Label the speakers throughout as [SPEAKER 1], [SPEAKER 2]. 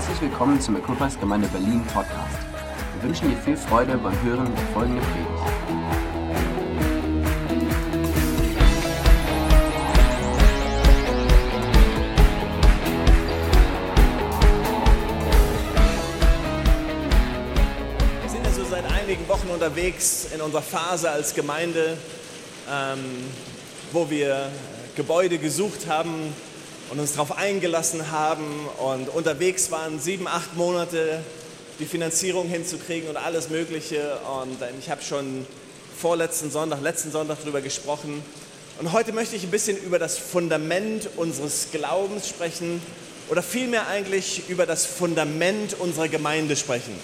[SPEAKER 1] Herzlich willkommen zum Equippers Gemeinde Berlin Podcast. Wir wünschen dir viel Freude beim Hören der folgenden Predigt.
[SPEAKER 2] Wir sind ja so seit einigen Wochen unterwegs in unserer Phase als Gemeinde, ähm, wo wir Gebäude gesucht haben und uns darauf eingelassen haben und unterwegs waren, sieben, acht Monate die Finanzierung hinzukriegen und alles Mögliche. Und ähm, ich habe schon vorletzten Sonntag, letzten Sonntag darüber gesprochen. Und heute möchte ich ein bisschen über das Fundament unseres Glaubens sprechen oder vielmehr eigentlich über das Fundament unserer Gemeinde sprechen.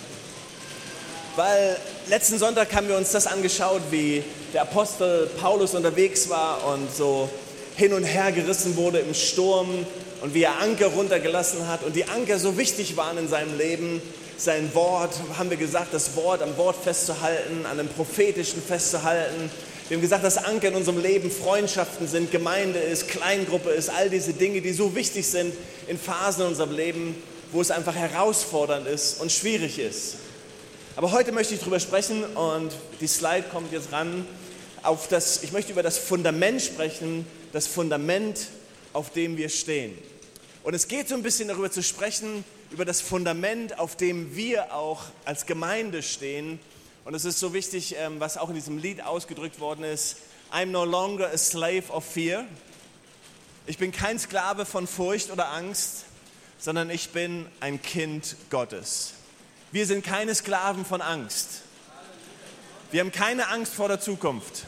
[SPEAKER 2] Weil letzten Sonntag haben wir uns das angeschaut, wie der Apostel Paulus unterwegs war und so hin und her gerissen wurde im Sturm und wie er Anker runtergelassen hat und die Anker so wichtig waren in seinem Leben. Sein Wort, haben wir gesagt, das Wort am Wort festzuhalten, an dem prophetischen festzuhalten. Wir haben gesagt, dass Anker in unserem Leben Freundschaften sind, Gemeinde ist, Kleingruppe ist, all diese Dinge, die so wichtig sind in Phasen in unserem Leben, wo es einfach herausfordernd ist und schwierig ist. Aber heute möchte ich darüber sprechen und die Slide kommt jetzt ran. Auf das, ich möchte über das Fundament sprechen, das Fundament, auf dem wir stehen. Und es geht so ein bisschen darüber zu sprechen, über das Fundament, auf dem wir auch als Gemeinde stehen. Und es ist so wichtig, ähm, was auch in diesem Lied ausgedrückt worden ist. I'm no longer a slave of fear. Ich bin kein Sklave von Furcht oder Angst, sondern ich bin ein Kind Gottes. Wir sind keine Sklaven von Angst. Wir haben keine Angst vor der Zukunft.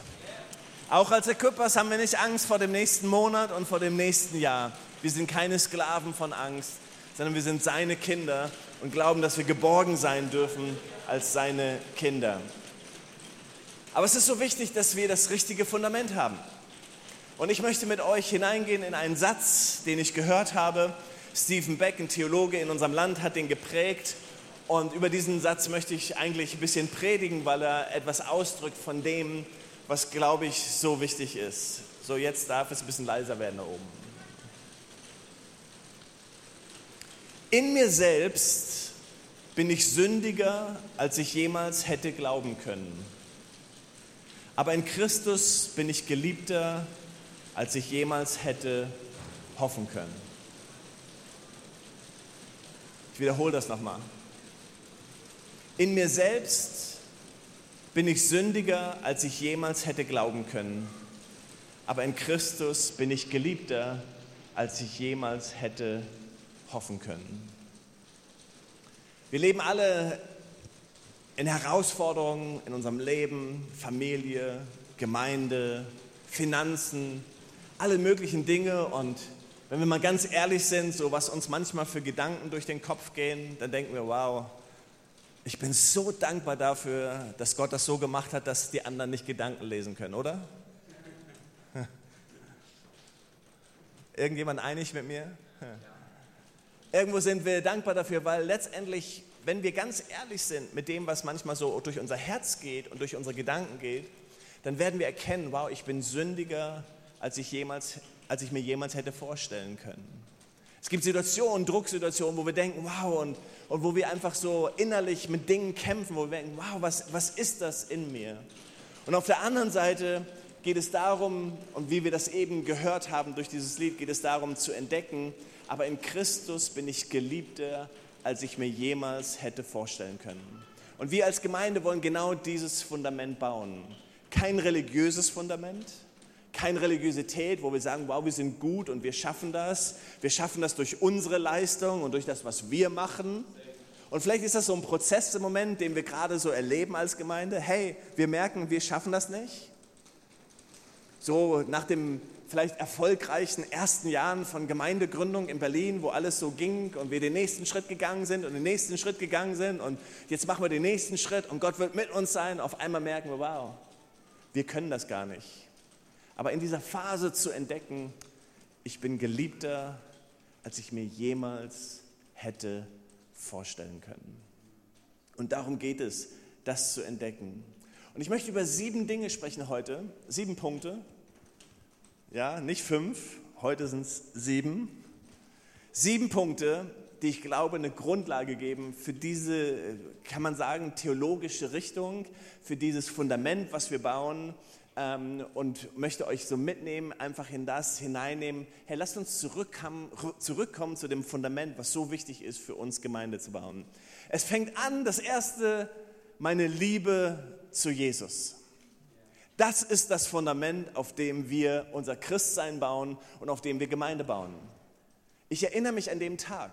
[SPEAKER 2] Auch als Equippers haben wir nicht Angst vor dem nächsten Monat und vor dem nächsten Jahr. Wir sind keine Sklaven von Angst, sondern wir sind seine Kinder und glauben, dass wir geborgen sein dürfen als seine Kinder. Aber es ist so wichtig, dass wir das richtige Fundament haben. Und ich möchte mit euch hineingehen in einen Satz, den ich gehört habe. Stephen Beck, ein Theologe in unserem Land, hat den geprägt. Und über diesen Satz möchte ich eigentlich ein bisschen predigen, weil er etwas ausdrückt von dem, was, glaube ich, so wichtig ist. So, jetzt darf es ein bisschen leiser werden da oben. In mir selbst bin ich sündiger, als ich jemals hätte glauben können. Aber in Christus bin ich geliebter, als ich jemals hätte hoffen können. Ich wiederhole das nochmal. In mir selbst bin ich sündiger, als ich jemals hätte glauben können. Aber in Christus bin ich geliebter, als ich jemals hätte hoffen können. Wir leben alle in Herausforderungen in unserem Leben, Familie, Gemeinde, Finanzen, alle möglichen Dinge. Und wenn wir mal ganz ehrlich sind, so was uns manchmal für Gedanken durch den Kopf gehen, dann denken wir, wow, ich bin so dankbar dafür, dass Gott das so gemacht hat, dass die anderen nicht Gedanken lesen können, oder? Irgendjemand einig mit mir? Irgendwo sind wir dankbar dafür, weil letztendlich, wenn wir ganz ehrlich sind mit dem, was manchmal so durch unser Herz geht und durch unsere Gedanken geht, dann werden wir erkennen, wow, ich bin sündiger, als ich, jemals, als ich mir jemals hätte vorstellen können. Es gibt Situationen, Drucksituationen, wo wir denken, wow, und, und wo wir einfach so innerlich mit Dingen kämpfen, wo wir denken, wow, was, was ist das in mir? Und auf der anderen Seite geht es darum, und wie wir das eben gehört haben durch dieses Lied, geht es darum zu entdecken, aber in Christus bin ich geliebter, als ich mir jemals hätte vorstellen können. Und wir als Gemeinde wollen genau dieses Fundament bauen. Kein religiöses Fundament, keine Religiosität, wo wir sagen, wow, wir sind gut und wir schaffen das. Wir schaffen das durch unsere Leistung und durch das, was wir machen. Und vielleicht ist das so ein Prozess im Moment, den wir gerade so erleben als Gemeinde. Hey, wir merken, wir schaffen das nicht. So nach dem vielleicht erfolgreichen ersten Jahren von Gemeindegründung in Berlin, wo alles so ging und wir den nächsten Schritt gegangen sind und den nächsten Schritt gegangen sind und jetzt machen wir den nächsten Schritt und Gott wird mit uns sein. Auf einmal merken wir, wow, wir können das gar nicht. Aber in dieser Phase zu entdecken, ich bin geliebter, als ich mir jemals hätte vorstellen können. Und darum geht es, das zu entdecken. Und ich möchte über sieben Dinge sprechen heute, sieben Punkte. Ja, nicht fünf, heute sind es sieben. Sieben Punkte, die ich glaube, eine Grundlage geben für diese, kann man sagen, theologische Richtung, für dieses Fundament, was wir bauen ähm, und möchte euch so mitnehmen, einfach in das hineinnehmen. Hey, lasst uns zurückkommen, zurückkommen zu dem Fundament, was so wichtig ist für uns Gemeinde zu bauen. Es fängt an, das erste, meine Liebe zu Jesus. Das ist das Fundament, auf dem wir unser Christsein bauen und auf dem wir Gemeinde bauen. Ich erinnere mich an den Tag.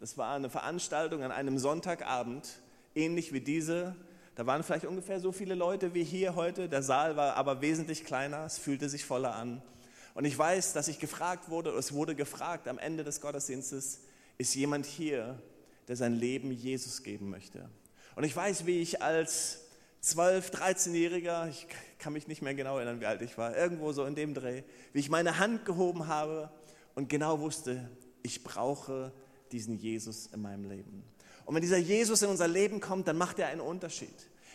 [SPEAKER 2] Das war eine Veranstaltung an einem Sonntagabend, ähnlich wie diese. Da waren vielleicht ungefähr so viele Leute wie hier heute. Der Saal war aber wesentlich kleiner, es fühlte sich voller an. Und ich weiß, dass ich gefragt wurde, es wurde gefragt am Ende des Gottesdienstes, ist jemand hier, der sein Leben Jesus geben möchte? Und ich weiß, wie ich als 12, 13-Jähriger, ich kann mich nicht mehr genau erinnern, wie alt ich war, irgendwo so in dem Dreh, wie ich meine Hand gehoben habe und genau wusste, ich brauche diesen Jesus in meinem Leben. Und wenn dieser Jesus in unser Leben kommt, dann macht er einen Unterschied.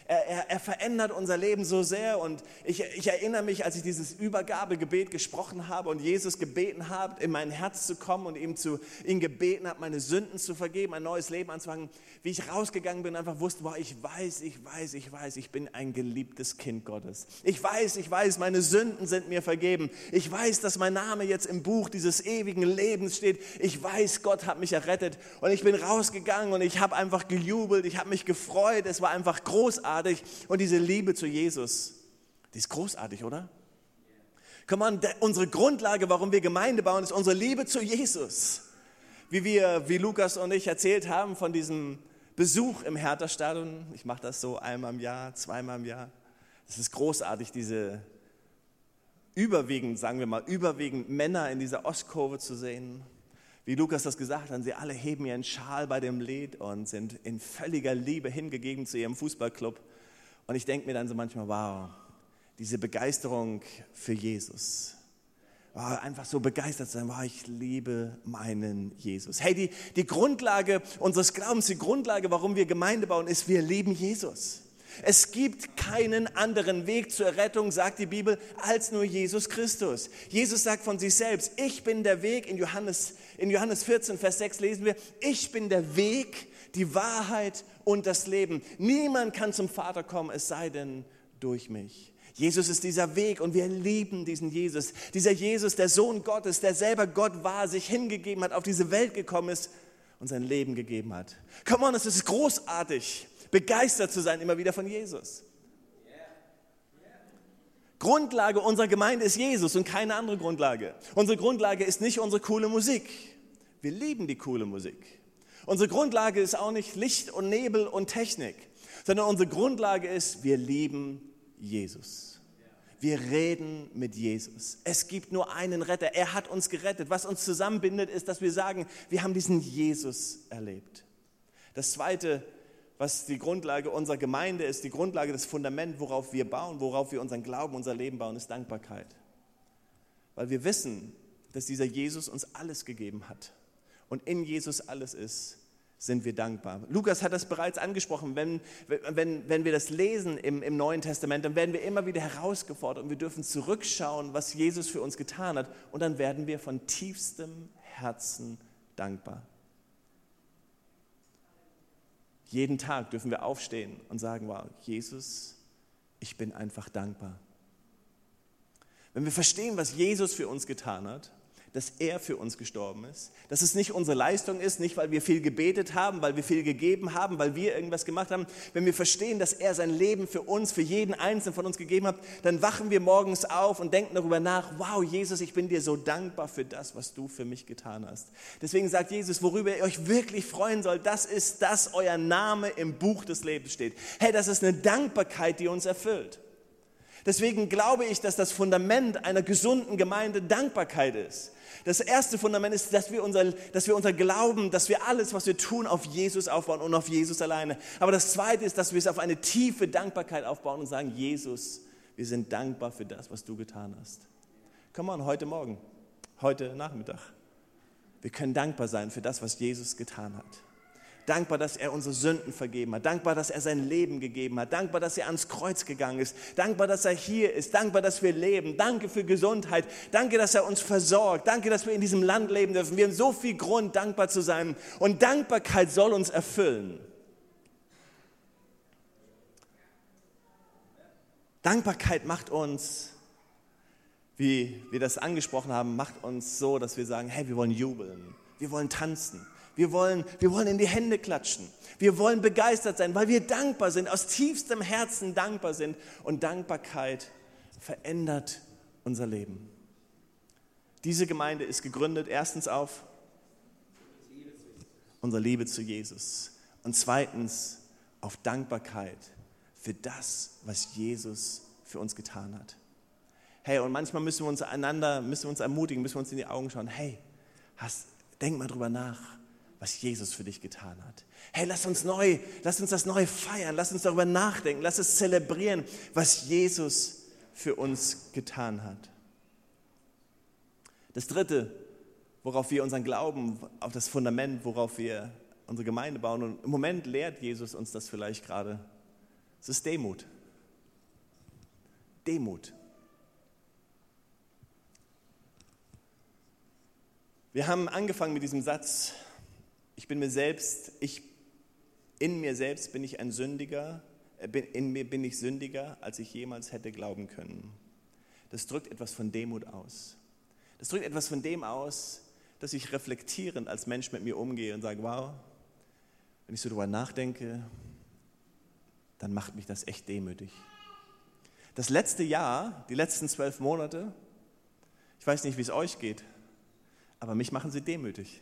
[SPEAKER 2] Er, er, er, verändert unser Leben so sehr. Und ich, ich, erinnere mich, als ich dieses Übergabegebet gesprochen habe und Jesus gebeten habe, in mein Herz zu kommen und ihm, zu, ihn gebeten habe, meine Sünden zu vergeben, ein neues Leben anzufangen, wie ich rausgegangen bin, einfach wusste, boah, ich weiß, ich weiß, ich weiß, ich bin ein geliebtes Kind Gottes. Ich weiß, ich weiß, meine Sünden sind mir vergeben. Ich weiß, dass mein Name jetzt im Buch dieses ewigen Lebens steht. Ich weiß, Gott hat mich errettet. Und ich bin rausgegangen und ich habe einfach gejubelt, ich habe mich gefreut. Es war einfach großartig großartig. Und diese Liebe zu Jesus, die ist großartig, oder? Come on, unsere Grundlage, warum wir Gemeinde bauen, ist unsere Liebe zu Jesus. Wie wir, wie Lukas und ich erzählt haben von diesem Besuch im Hertha-Stadion. Ich mache das so einmal im Jahr, zweimal im Jahr. Es ist großartig, diese überwiegend, sagen wir mal, überwiegend Männer in dieser Ostkurve zu sehen. Wie Lukas das gesagt hat, sie alle heben ihren Schal bei dem Lied und sind in völliger Liebe hingegeben zu ihrem Fußballclub. Und ich denke mir dann so manchmal, wow, diese Begeisterung für Jesus. Wow, einfach so begeistert sein, wow, ich liebe meinen Jesus. Hey, die, die Grundlage unseres Glaubens, die Grundlage, warum wir Gemeinde bauen, ist, wir lieben Jesus. Es gibt keinen anderen Weg zur Rettung, sagt die Bibel, als nur Jesus Christus. Jesus sagt von sich selbst, ich bin der Weg. In Johannes, in Johannes 14, Vers 6 lesen wir, ich bin der Weg, die Wahrheit und das Leben. Niemand kann zum Vater kommen, es sei denn durch mich. Jesus ist dieser Weg und wir lieben diesen Jesus. Dieser Jesus, der Sohn Gottes, der selber Gott war, sich hingegeben hat, auf diese Welt gekommen ist und sein Leben gegeben hat. Come on, es ist großartig begeistert zu sein immer wieder von Jesus. Grundlage unserer Gemeinde ist Jesus und keine andere Grundlage. Unsere Grundlage ist nicht unsere coole Musik. Wir lieben die coole Musik. Unsere Grundlage ist auch nicht Licht und Nebel und Technik, sondern unsere Grundlage ist, wir lieben Jesus. Wir reden mit Jesus. Es gibt nur einen Retter. Er hat uns gerettet. Was uns zusammenbindet, ist, dass wir sagen, wir haben diesen Jesus erlebt. Das zweite was die Grundlage unserer Gemeinde ist, die Grundlage, das Fundament, worauf wir bauen, worauf wir unseren Glauben, unser Leben bauen, ist Dankbarkeit. Weil wir wissen, dass dieser Jesus uns alles gegeben hat. Und in Jesus alles ist, sind wir dankbar. Lukas hat das bereits angesprochen. Wenn, wenn, wenn wir das lesen im, im Neuen Testament, dann werden wir immer wieder herausgefordert und wir dürfen zurückschauen, was Jesus für uns getan hat. Und dann werden wir von tiefstem Herzen dankbar. Jeden Tag dürfen wir aufstehen und sagen, wow, Jesus, ich bin einfach dankbar. Wenn wir verstehen, was Jesus für uns getan hat, dass er für uns gestorben ist, dass es nicht unsere Leistung ist, nicht weil wir viel gebetet haben, weil wir viel gegeben haben, weil wir irgendwas gemacht haben. Wenn wir verstehen, dass er sein Leben für uns, für jeden Einzelnen von uns gegeben hat, dann wachen wir morgens auf und denken darüber nach, wow, Jesus, ich bin dir so dankbar für das, was du für mich getan hast. Deswegen sagt Jesus, worüber ihr euch wirklich freuen sollt, das ist, dass euer Name im Buch des Lebens steht. Hey, das ist eine Dankbarkeit, die uns erfüllt. Deswegen glaube ich, dass das Fundament einer gesunden Gemeinde Dankbarkeit ist. Das erste Fundament ist, dass wir, unser, dass wir unser Glauben, dass wir alles, was wir tun, auf Jesus aufbauen und auf Jesus alleine. Aber das zweite ist, dass wir es auf eine tiefe Dankbarkeit aufbauen und sagen, Jesus, wir sind dankbar für das, was du getan hast. Komm on, heute Morgen, heute Nachmittag. Wir können dankbar sein für das, was Jesus getan hat. Dankbar, dass er unsere Sünden vergeben hat. Dankbar, dass er sein Leben gegeben hat. Dankbar, dass er ans Kreuz gegangen ist. Dankbar, dass er hier ist. Dankbar, dass wir leben. Danke für Gesundheit. Danke, dass er uns versorgt. Danke, dass wir in diesem Land leben dürfen. Wir haben so viel Grund, dankbar zu sein. Und Dankbarkeit soll uns erfüllen. Dankbarkeit macht uns, wie wir das angesprochen haben, macht uns so, dass wir sagen, hey, wir wollen jubeln. Wir wollen tanzen. Wir wollen, wir wollen in die Hände klatschen. Wir wollen begeistert sein, weil wir dankbar sind, aus tiefstem Herzen dankbar sind. Und Dankbarkeit verändert unser Leben. Diese Gemeinde ist gegründet erstens auf unsere Liebe zu Jesus und zweitens auf Dankbarkeit für das, was Jesus für uns getan hat. Hey, und manchmal müssen wir uns einander, müssen wir uns ermutigen, müssen wir uns in die Augen schauen. Hey, hast, denk mal drüber nach was Jesus für dich getan hat. Hey, lass uns neu, lass uns das neu feiern, lass uns darüber nachdenken, lass es zelebrieren, was Jesus für uns getan hat. Das dritte, worauf wir unseren Glauben, auf das Fundament, worauf wir unsere Gemeinde bauen, und im Moment lehrt Jesus uns das vielleicht gerade, es ist Demut. Demut. Wir haben angefangen mit diesem Satz, ich bin mir selbst, ich, in mir selbst bin ich ein Sündiger, äh, in mir bin ich sündiger, als ich jemals hätte glauben können. Das drückt etwas von Demut aus. Das drückt etwas von dem aus, dass ich reflektierend als Mensch mit mir umgehe und sage, wow, wenn ich so darüber nachdenke, dann macht mich das echt demütig. Das letzte Jahr, die letzten zwölf Monate, ich weiß nicht, wie es euch geht, aber mich machen sie demütig.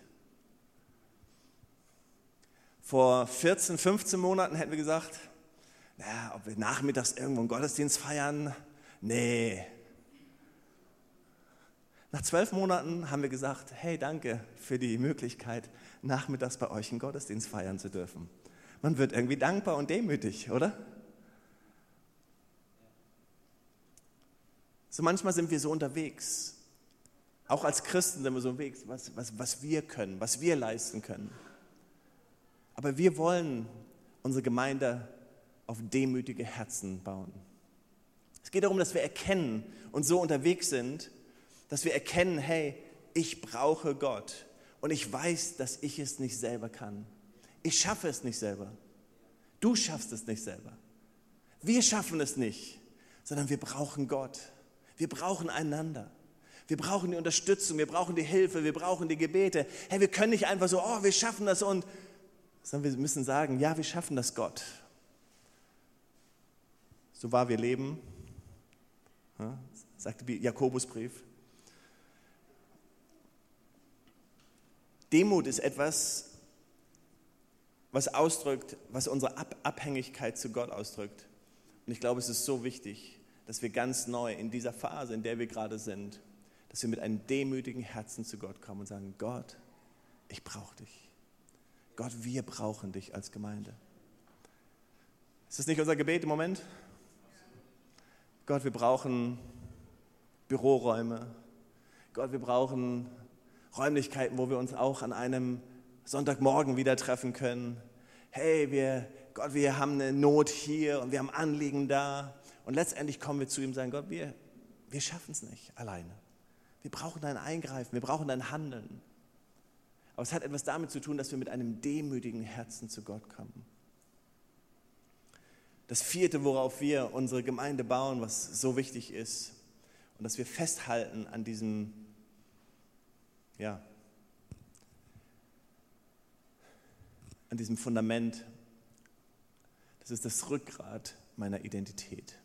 [SPEAKER 2] Vor 14, 15 Monaten hätten wir gesagt, naja, ob wir nachmittags irgendwo einen Gottesdienst feiern, nee. Nach zwölf Monaten haben wir gesagt, hey, danke für die Möglichkeit, nachmittags bei euch einen Gottesdienst feiern zu dürfen. Man wird irgendwie dankbar und demütig, oder? So manchmal sind wir so unterwegs. Auch als Christen sind wir so unterwegs, was, was, was wir können, was wir leisten können. Aber wir wollen unsere Gemeinde auf demütige Herzen bauen. Es geht darum, dass wir erkennen und so unterwegs sind, dass wir erkennen, hey, ich brauche Gott und ich weiß, dass ich es nicht selber kann. Ich schaffe es nicht selber. Du schaffst es nicht selber. Wir schaffen es nicht, sondern wir brauchen Gott. Wir brauchen einander. Wir brauchen die Unterstützung, wir brauchen die Hilfe, wir brauchen die Gebete. Hey, wir können nicht einfach so, oh, wir schaffen das und sondern wir müssen sagen, ja, wir schaffen das Gott. So wahr wir leben, ja, sagt Jakobusbrief. Demut ist etwas, was ausdrückt, was unsere Abhängigkeit zu Gott ausdrückt. Und ich glaube, es ist so wichtig, dass wir ganz neu in dieser Phase, in der wir gerade sind, dass wir mit einem demütigen Herzen zu Gott kommen und sagen, Gott, ich brauche dich. Gott, wir brauchen dich als Gemeinde. Ist das nicht unser Gebet im Moment? Gott, wir brauchen Büroräume. Gott, wir brauchen Räumlichkeiten, wo wir uns auch an einem Sonntagmorgen wieder treffen können. Hey, wir, Gott, wir haben eine Not hier und wir haben Anliegen da. Und letztendlich kommen wir zu ihm und sagen, Gott, wir, wir schaffen es nicht alleine. Wir brauchen dein Eingreifen, wir brauchen dein Handeln. Aber es hat etwas damit zu tun, dass wir mit einem demütigen Herzen zu Gott kommen. Das vierte, worauf wir unsere Gemeinde bauen, was so wichtig ist, und dass wir festhalten an diesem, ja, an diesem Fundament, das ist das Rückgrat meiner Identität.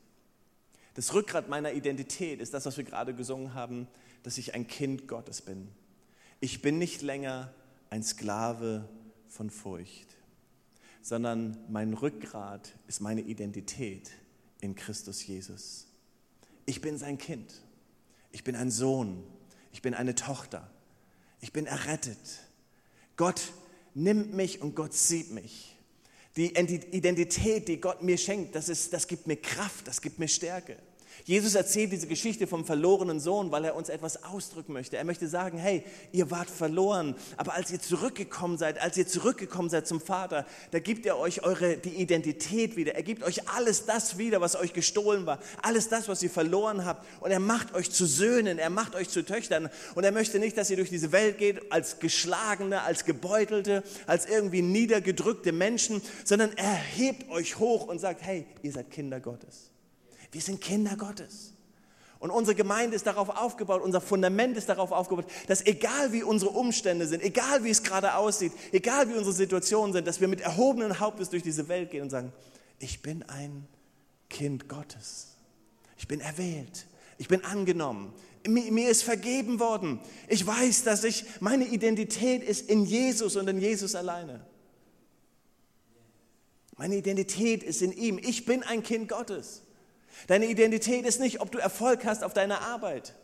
[SPEAKER 2] Das Rückgrat meiner Identität ist das, was wir gerade gesungen haben, dass ich ein Kind Gottes bin. Ich bin nicht länger ein Sklave von Furcht, sondern mein Rückgrat ist meine Identität in Christus Jesus. Ich bin sein Kind. Ich bin ein Sohn. Ich bin eine Tochter. Ich bin errettet. Gott nimmt mich und Gott sieht mich. Die Identität, die Gott mir schenkt, das, ist, das gibt mir Kraft, das gibt mir Stärke. Jesus erzählt diese Geschichte vom verlorenen Sohn, weil er uns etwas ausdrücken möchte. Er möchte sagen, hey, ihr wart verloren, aber als ihr zurückgekommen seid, als ihr zurückgekommen seid zum Vater, da gibt er euch eure, die Identität wieder. Er gibt euch alles das wieder, was euch gestohlen war. Alles das, was ihr verloren habt. Und er macht euch zu Söhnen, er macht euch zu Töchtern. Und er möchte nicht, dass ihr durch diese Welt geht als Geschlagene, als Gebeutelte, als irgendwie niedergedrückte Menschen, sondern er hebt euch hoch und sagt, hey, ihr seid Kinder Gottes. Wir sind Kinder Gottes. Und unsere Gemeinde ist darauf aufgebaut, unser Fundament ist darauf aufgebaut, dass egal wie unsere Umstände sind, egal wie es gerade aussieht, egal wie unsere Situationen sind, dass wir mit erhobenen Hauptes durch diese Welt gehen und sagen, ich bin ein Kind Gottes. Ich bin erwählt. Ich bin angenommen. Mir, mir ist vergeben worden. Ich weiß, dass ich, meine Identität ist in Jesus und in Jesus alleine. Meine Identität ist in ihm. Ich bin ein Kind Gottes. Deine Identität ist nicht, ob du Erfolg hast auf deiner Arbeit.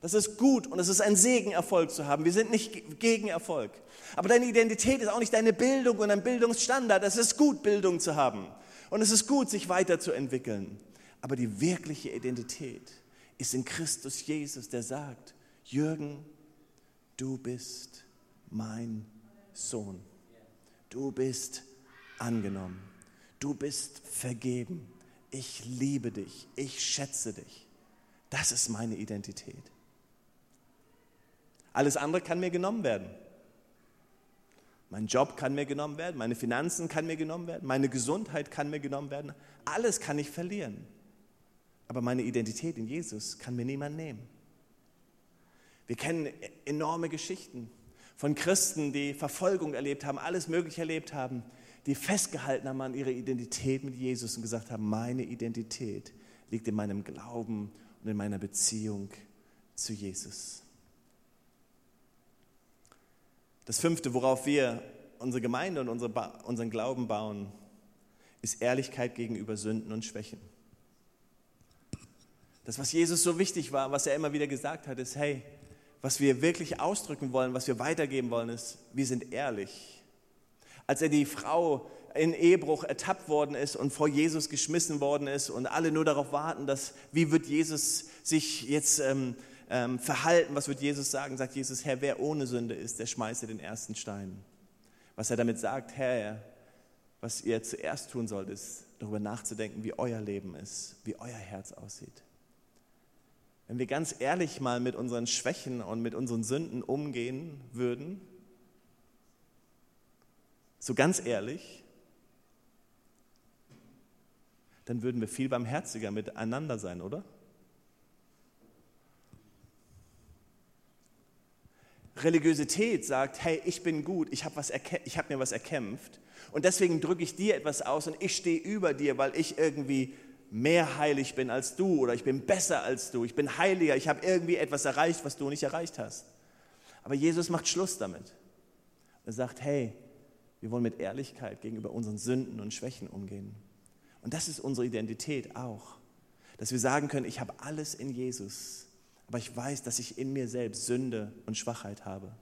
[SPEAKER 2] Das ist gut und es ist ein Segen, Erfolg zu haben. Wir sind nicht gegen Erfolg. Aber deine Identität ist auch nicht deine Bildung und ein Bildungsstandard. Es ist gut, Bildung zu haben. Und es ist gut, sich weiterzuentwickeln. Aber die wirkliche Identität ist in Christus Jesus, der sagt, Jürgen, du bist mein Sohn. Du bist angenommen. Du bist vergeben ich liebe dich, ich schätze dich. Das ist meine Identität. Alles andere kann mir genommen werden. Mein Job kann mir genommen werden, meine Finanzen kann mir genommen werden, meine Gesundheit kann mir genommen werden. Alles kann ich verlieren. Aber meine Identität in Jesus kann mir niemand nehmen. Wir kennen enorme Geschichten von Christen, die Verfolgung erlebt haben, alles Mögliche erlebt haben, die festgehalten haben an ihrer Identität mit Jesus und gesagt haben, meine Identität liegt in meinem Glauben und in meiner Beziehung zu Jesus. Das fünfte, worauf wir unsere Gemeinde und unsere, unseren Glauben bauen, ist Ehrlichkeit gegenüber Sünden und Schwächen. Das, was Jesus so wichtig war, was er immer wieder gesagt hat, ist, hey, was wir wirklich ausdrücken wollen, was wir weitergeben wollen, ist, wir sind ehrlich als er die Frau in Ehebruch ertappt worden ist und vor Jesus geschmissen worden ist und alle nur darauf warten, dass, wie wird Jesus sich jetzt ähm, ähm, verhalten, was wird Jesus sagen, sagt Jesus, Herr, wer ohne Sünde ist, der schmeiße den ersten Stein. Was er damit sagt, Herr, was ihr zuerst tun sollt, ist darüber nachzudenken, wie euer Leben ist, wie euer Herz aussieht. Wenn wir ganz ehrlich mal mit unseren Schwächen und mit unseren Sünden umgehen würden, so ganz ehrlich, dann würden wir viel barmherziger miteinander sein, oder? Religiosität sagt, hey, ich bin gut, ich habe hab mir was erkämpft und deswegen drücke ich dir etwas aus und ich stehe über dir, weil ich irgendwie mehr heilig bin als du oder ich bin besser als du, ich bin heiliger, ich habe irgendwie etwas erreicht, was du nicht erreicht hast. Aber Jesus macht Schluss damit. Er sagt, hey, wir wollen mit Ehrlichkeit gegenüber unseren Sünden und Schwächen umgehen. Und das ist unsere Identität auch. Dass wir sagen können, ich habe alles in Jesus, aber ich weiß, dass ich in mir selbst Sünde und Schwachheit habe.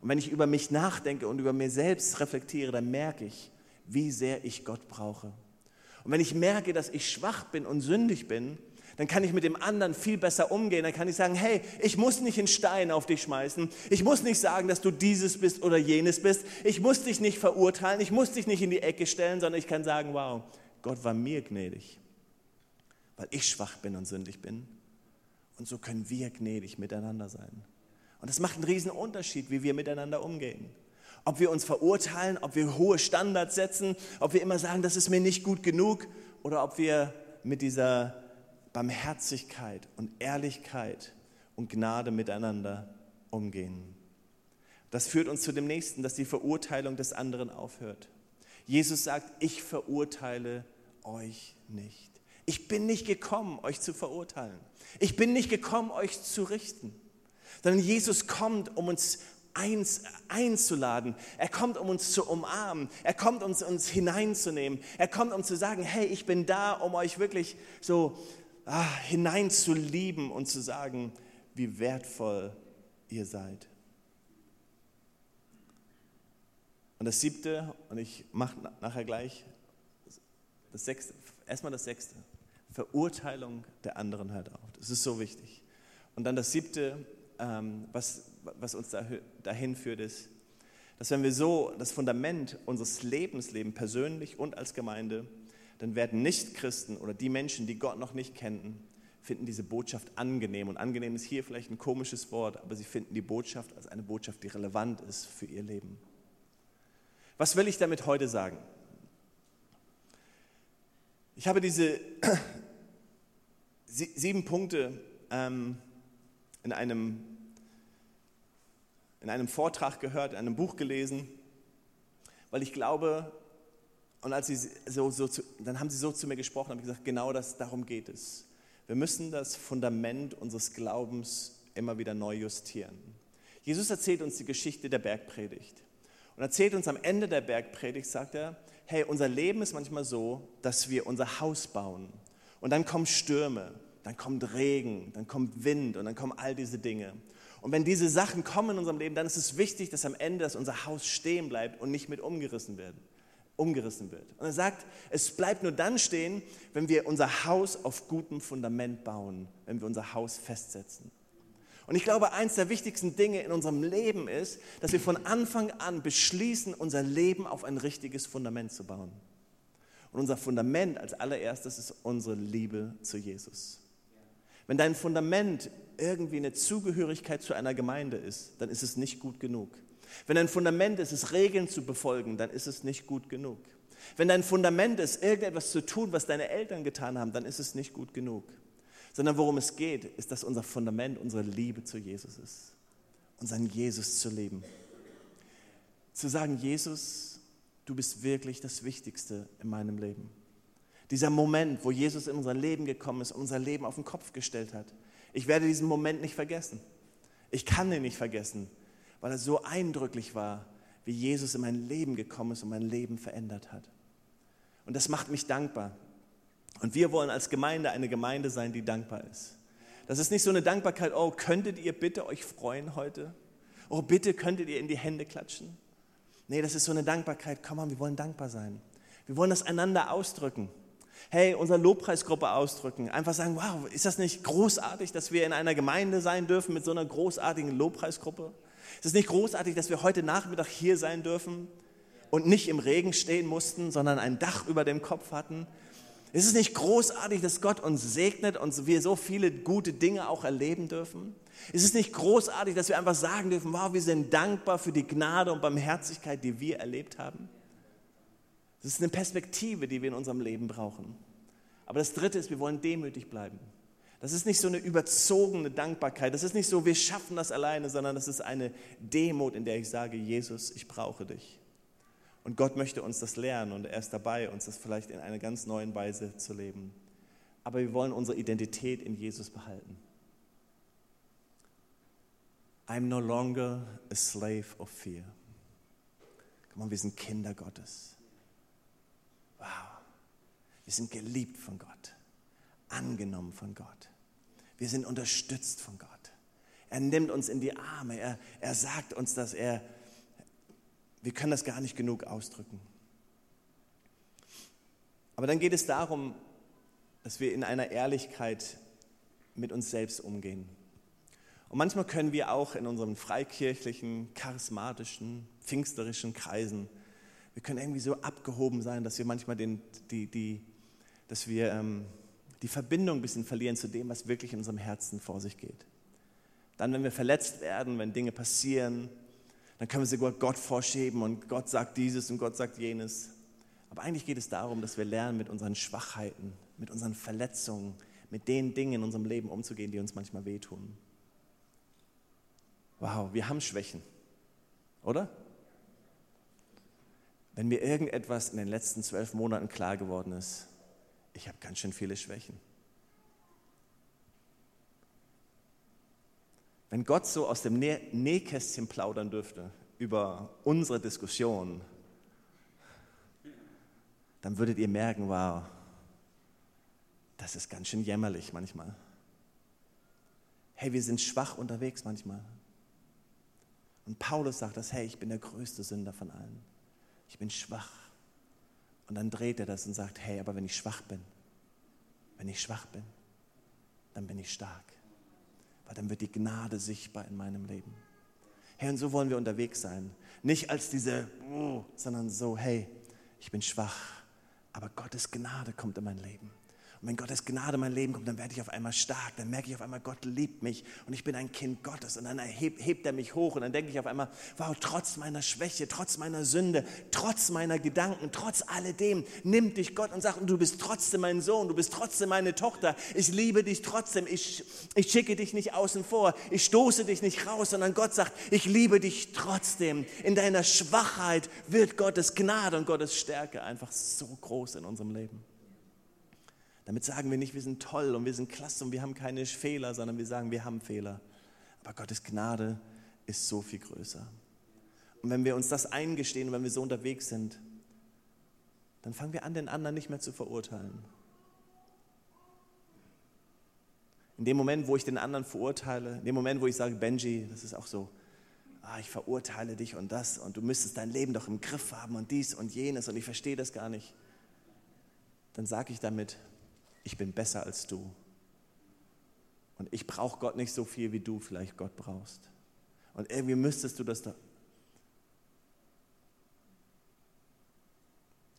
[SPEAKER 2] Und wenn ich über mich nachdenke und über mir selbst reflektiere, dann merke ich, wie sehr ich Gott brauche. Und wenn ich merke, dass ich schwach bin und sündig bin, dann kann ich mit dem anderen viel besser umgehen. Dann kann ich sagen, hey, ich muss nicht einen Stein auf dich schmeißen. Ich muss nicht sagen, dass du dieses bist oder jenes bist. Ich muss dich nicht verurteilen. Ich muss dich nicht in die Ecke stellen, sondern ich kann sagen, wow, Gott war mir gnädig, weil ich schwach bin und sündig bin. Und so können wir gnädig miteinander sein. Und das macht einen riesen Unterschied, wie wir miteinander umgehen. Ob wir uns verurteilen, ob wir hohe Standards setzen, ob wir immer sagen, das ist mir nicht gut genug, oder ob wir mit dieser Barmherzigkeit und Ehrlichkeit und Gnade miteinander umgehen. Das führt uns zu dem nächsten, dass die Verurteilung des anderen aufhört. Jesus sagt, ich verurteile euch nicht. Ich bin nicht gekommen, euch zu verurteilen. Ich bin nicht gekommen, euch zu richten. Sondern Jesus kommt, um uns eins, einzuladen. Er kommt, um uns zu umarmen. Er kommt, um uns hineinzunehmen. Er kommt, um zu sagen, hey, ich bin da, um euch wirklich so ah, hinein zu lieben und zu sagen, wie wertvoll ihr seid. Und das siebte, und ich mache nachher gleich das sechste, erstmal das sechste. Verurteilung der anderen hört auf. Das ist so wichtig. Und dann das siebte, ähm, was, was uns dahin führt, ist, dass wenn wir so das Fundament unseres Lebens leben, persönlich und als Gemeinde, dann werden Nichtchristen oder die Menschen, die Gott noch nicht kennen, finden diese Botschaft angenehm. Und angenehm ist hier vielleicht ein komisches Wort, aber sie finden die Botschaft als eine Botschaft, die relevant ist für ihr Leben. Was will ich damit heute sagen? Ich habe diese sieben Punkte ähm, in, einem, in einem Vortrag gehört, in einem Buch gelesen, weil ich glaube, und als sie so, so zu, dann haben sie so zu mir gesprochen, habe ich gesagt, genau das, darum geht es. Wir müssen das Fundament unseres Glaubens immer wieder neu justieren. Jesus erzählt uns die Geschichte der Bergpredigt und erzählt uns am Ende der Bergpredigt, sagt er, hey, unser Leben ist manchmal so, dass wir unser Haus bauen und dann kommen Stürme, dann kommt Regen, dann kommt Wind und dann kommen all diese Dinge. Und wenn diese Sachen kommen in unserem Leben, dann ist es wichtig, dass am Ende dass unser Haus stehen bleibt und nicht mit umgerissen wird. Umgerissen wird. Und er sagt, es bleibt nur dann stehen, wenn wir unser Haus auf gutem Fundament bauen, wenn wir unser Haus festsetzen. Und ich glaube, eins der wichtigsten Dinge in unserem Leben ist, dass wir von Anfang an beschließen, unser Leben auf ein richtiges Fundament zu bauen. Und unser Fundament als allererstes ist unsere Liebe zu Jesus. Wenn dein Fundament irgendwie eine Zugehörigkeit zu einer Gemeinde ist, dann ist es nicht gut genug. Wenn dein Fundament ist, es Regeln zu befolgen, dann ist es nicht gut genug. Wenn dein Fundament ist, irgendetwas zu tun, was deine Eltern getan haben, dann ist es nicht gut genug sondern worum es geht, ist, dass unser Fundament unsere Liebe zu Jesus ist, unseren Jesus zu leben. Zu sagen, Jesus, du bist wirklich das Wichtigste in meinem Leben. Dieser Moment, wo Jesus in unser Leben gekommen ist und unser Leben auf den Kopf gestellt hat. Ich werde diesen Moment nicht vergessen. Ich kann ihn nicht vergessen, weil er so eindrücklich war, wie Jesus in mein Leben gekommen ist und mein Leben verändert hat. Und das macht mich dankbar. Und wir wollen als Gemeinde eine Gemeinde sein, die dankbar ist. Das ist nicht so eine Dankbarkeit, oh, könntet ihr bitte euch freuen heute? Oh, bitte könntet ihr in die Hände klatschen? Nee, das ist so eine Dankbarkeit, komm mal, wir wollen dankbar sein. Wir wollen das einander ausdrücken. Hey, unsere Lobpreisgruppe ausdrücken. Einfach sagen, wow, ist das nicht großartig, dass wir in einer Gemeinde sein dürfen mit so einer großartigen Lobpreisgruppe? Ist es nicht großartig, dass wir heute Nachmittag hier sein dürfen und nicht im Regen stehen mussten, sondern ein Dach über dem Kopf hatten ist es nicht großartig, dass Gott uns segnet und wir so viele gute Dinge auch erleben dürfen? Ist es nicht großartig, dass wir einfach sagen dürfen, wow, wir sind dankbar für die Gnade und Barmherzigkeit, die wir erlebt haben? Das ist eine Perspektive, die wir in unserem Leben brauchen. Aber das Dritte ist, wir wollen demütig bleiben. Das ist nicht so eine überzogene Dankbarkeit. Das ist nicht so, wir schaffen das alleine, sondern das ist eine Demut, in der ich sage, Jesus, ich brauche dich. Und Gott möchte uns das lernen und er ist dabei, uns das vielleicht in einer ganz neuen Weise zu leben. Aber wir wollen unsere Identität in Jesus behalten. I'm no longer a slave of fear. Komm on, wir sind Kinder Gottes. Wow. Wir sind geliebt von Gott, angenommen von Gott. Wir sind unterstützt von Gott. Er nimmt uns in die Arme. Er, er sagt uns, dass er wir können das gar nicht genug ausdrücken. Aber dann geht es darum, dass wir in einer Ehrlichkeit mit uns selbst umgehen. Und manchmal können wir auch in unseren freikirchlichen, charismatischen, pfingsterischen Kreisen, wir können irgendwie so abgehoben sein, dass wir manchmal den, die, die, dass wir, ähm, die Verbindung ein bisschen verlieren zu dem, was wirklich in unserem Herzen vor sich geht. Dann, wenn wir verletzt werden, wenn Dinge passieren, dann können wir sogar Gott vorschieben und Gott sagt dieses und Gott sagt jenes. Aber eigentlich geht es darum, dass wir lernen, mit unseren Schwachheiten, mit unseren Verletzungen, mit den Dingen in unserem Leben umzugehen, die uns manchmal wehtun. Wow, wir haben Schwächen, oder? Wenn mir irgendetwas in den letzten zwölf Monaten klar geworden ist, ich habe ganz schön viele Schwächen. Wenn Gott so aus dem Nähkästchen plaudern dürfte über unsere Diskussion, dann würdet ihr merken, wow, das ist ganz schön jämmerlich manchmal. Hey, wir sind schwach unterwegs manchmal. Und Paulus sagt das, hey, ich bin der größte Sünder von allen. Ich bin schwach. Und dann dreht er das und sagt, hey, aber wenn ich schwach bin, Wenn ich schwach bin, dann bin ich stark. Weil dann wird die Gnade sichtbar in meinem Leben. Herr, und so wollen wir unterwegs sein. Nicht als diese, oh, sondern so, hey, ich bin schwach, aber Gottes Gnade kommt in mein Leben. Und wenn Gottes Gnade in mein Leben kommt, dann werde ich auf einmal stark. Dann merke ich auf einmal, Gott liebt mich und ich bin ein Kind Gottes. Und dann hebt, hebt er mich hoch und dann denke ich auf einmal, wow, trotz meiner Schwäche, trotz meiner Sünde, trotz meiner Gedanken, trotz alledem nimmt dich Gott und sagt, du bist trotzdem mein Sohn, du bist trotzdem meine Tochter. Ich liebe dich trotzdem. Ich, ich schicke dich nicht außen vor. Ich stoße dich nicht raus, sondern Gott sagt, ich liebe dich trotzdem. In deiner Schwachheit wird Gottes Gnade und Gottes Stärke einfach so groß in unserem Leben. Damit sagen wir nicht, wir sind toll und wir sind klasse und wir haben keine Fehler, sondern wir sagen, wir haben Fehler. Aber Gottes Gnade ist so viel größer. Und wenn wir uns das eingestehen und wenn wir so unterwegs sind, dann fangen wir an, den anderen nicht mehr zu verurteilen. In dem Moment, wo ich den anderen verurteile, in dem Moment, wo ich sage, Benji, das ist auch so, ah, ich verurteile dich und das und du müsstest dein Leben doch im Griff haben und dies und jenes und ich verstehe das gar nicht, dann sage ich damit, ich bin besser als du. Und ich brauche Gott nicht so viel, wie du vielleicht Gott brauchst. Und irgendwie müsstest du das da.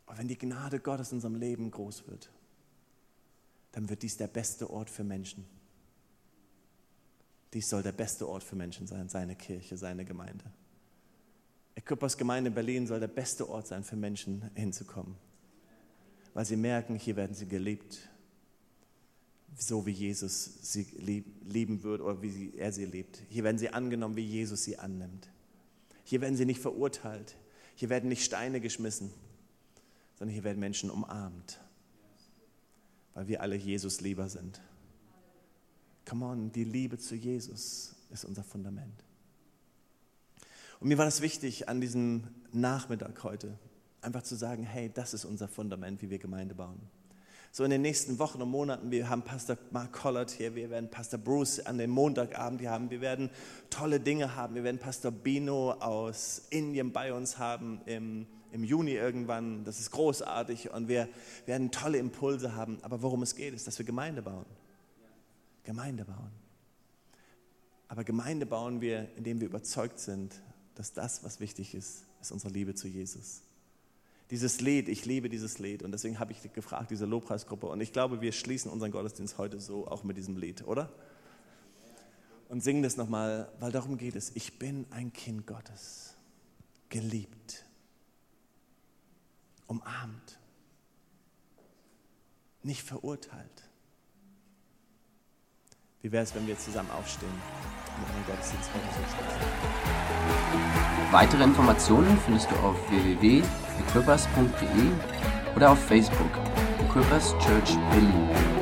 [SPEAKER 2] Aber wenn die Gnade Gottes in unserem Leben groß wird, dann wird dies der beste Ort für Menschen. Dies soll der beste Ort für Menschen sein, seine Kirche, seine Gemeinde. Equippers Gemeinde in Berlin soll der beste Ort sein, für Menschen hinzukommen. Weil sie merken, hier werden sie geliebt, so wie Jesus sie lieben würde oder wie er sie liebt. Hier werden sie angenommen, wie Jesus sie annimmt. Hier werden sie nicht verurteilt. Hier werden nicht Steine geschmissen, sondern hier werden Menschen umarmt, weil wir alle Jesus lieber sind. Come on, die Liebe zu Jesus ist unser Fundament. Und mir war das wichtig an diesem Nachmittag heute, einfach zu sagen, hey, das ist unser Fundament, wie wir Gemeinde bauen so in den nächsten Wochen und Monaten. Wir haben Pastor Mark Collard hier, wir werden Pastor Bruce an dem Montagabend hier haben, wir werden tolle Dinge haben, wir werden Pastor Bino aus Indien bei uns haben im, im Juni irgendwann. Das ist großartig und wir werden tolle Impulse haben. Aber worum es geht, ist, dass wir Gemeinde bauen. Gemeinde bauen. Aber Gemeinde bauen wir, indem wir überzeugt sind, dass das, was wichtig ist, ist unsere Liebe zu Jesus. Dieses Lied, ich liebe dieses Lied und deswegen habe ich gefragt, diese Lobpreisgruppe und ich glaube, wir schließen unseren Gottesdienst heute so auch mit diesem Lied, oder? Und singen das nochmal, weil darum geht es. Ich bin ein Kind Gottes, geliebt, umarmt, nicht verurteilt. Wie wäre es, wenn wir zusammen aufstehen und unseren Gottesdienst
[SPEAKER 1] so Weitere Informationen findest du auf www.equippers.de oder auf Facebook Equippers Church Berlin.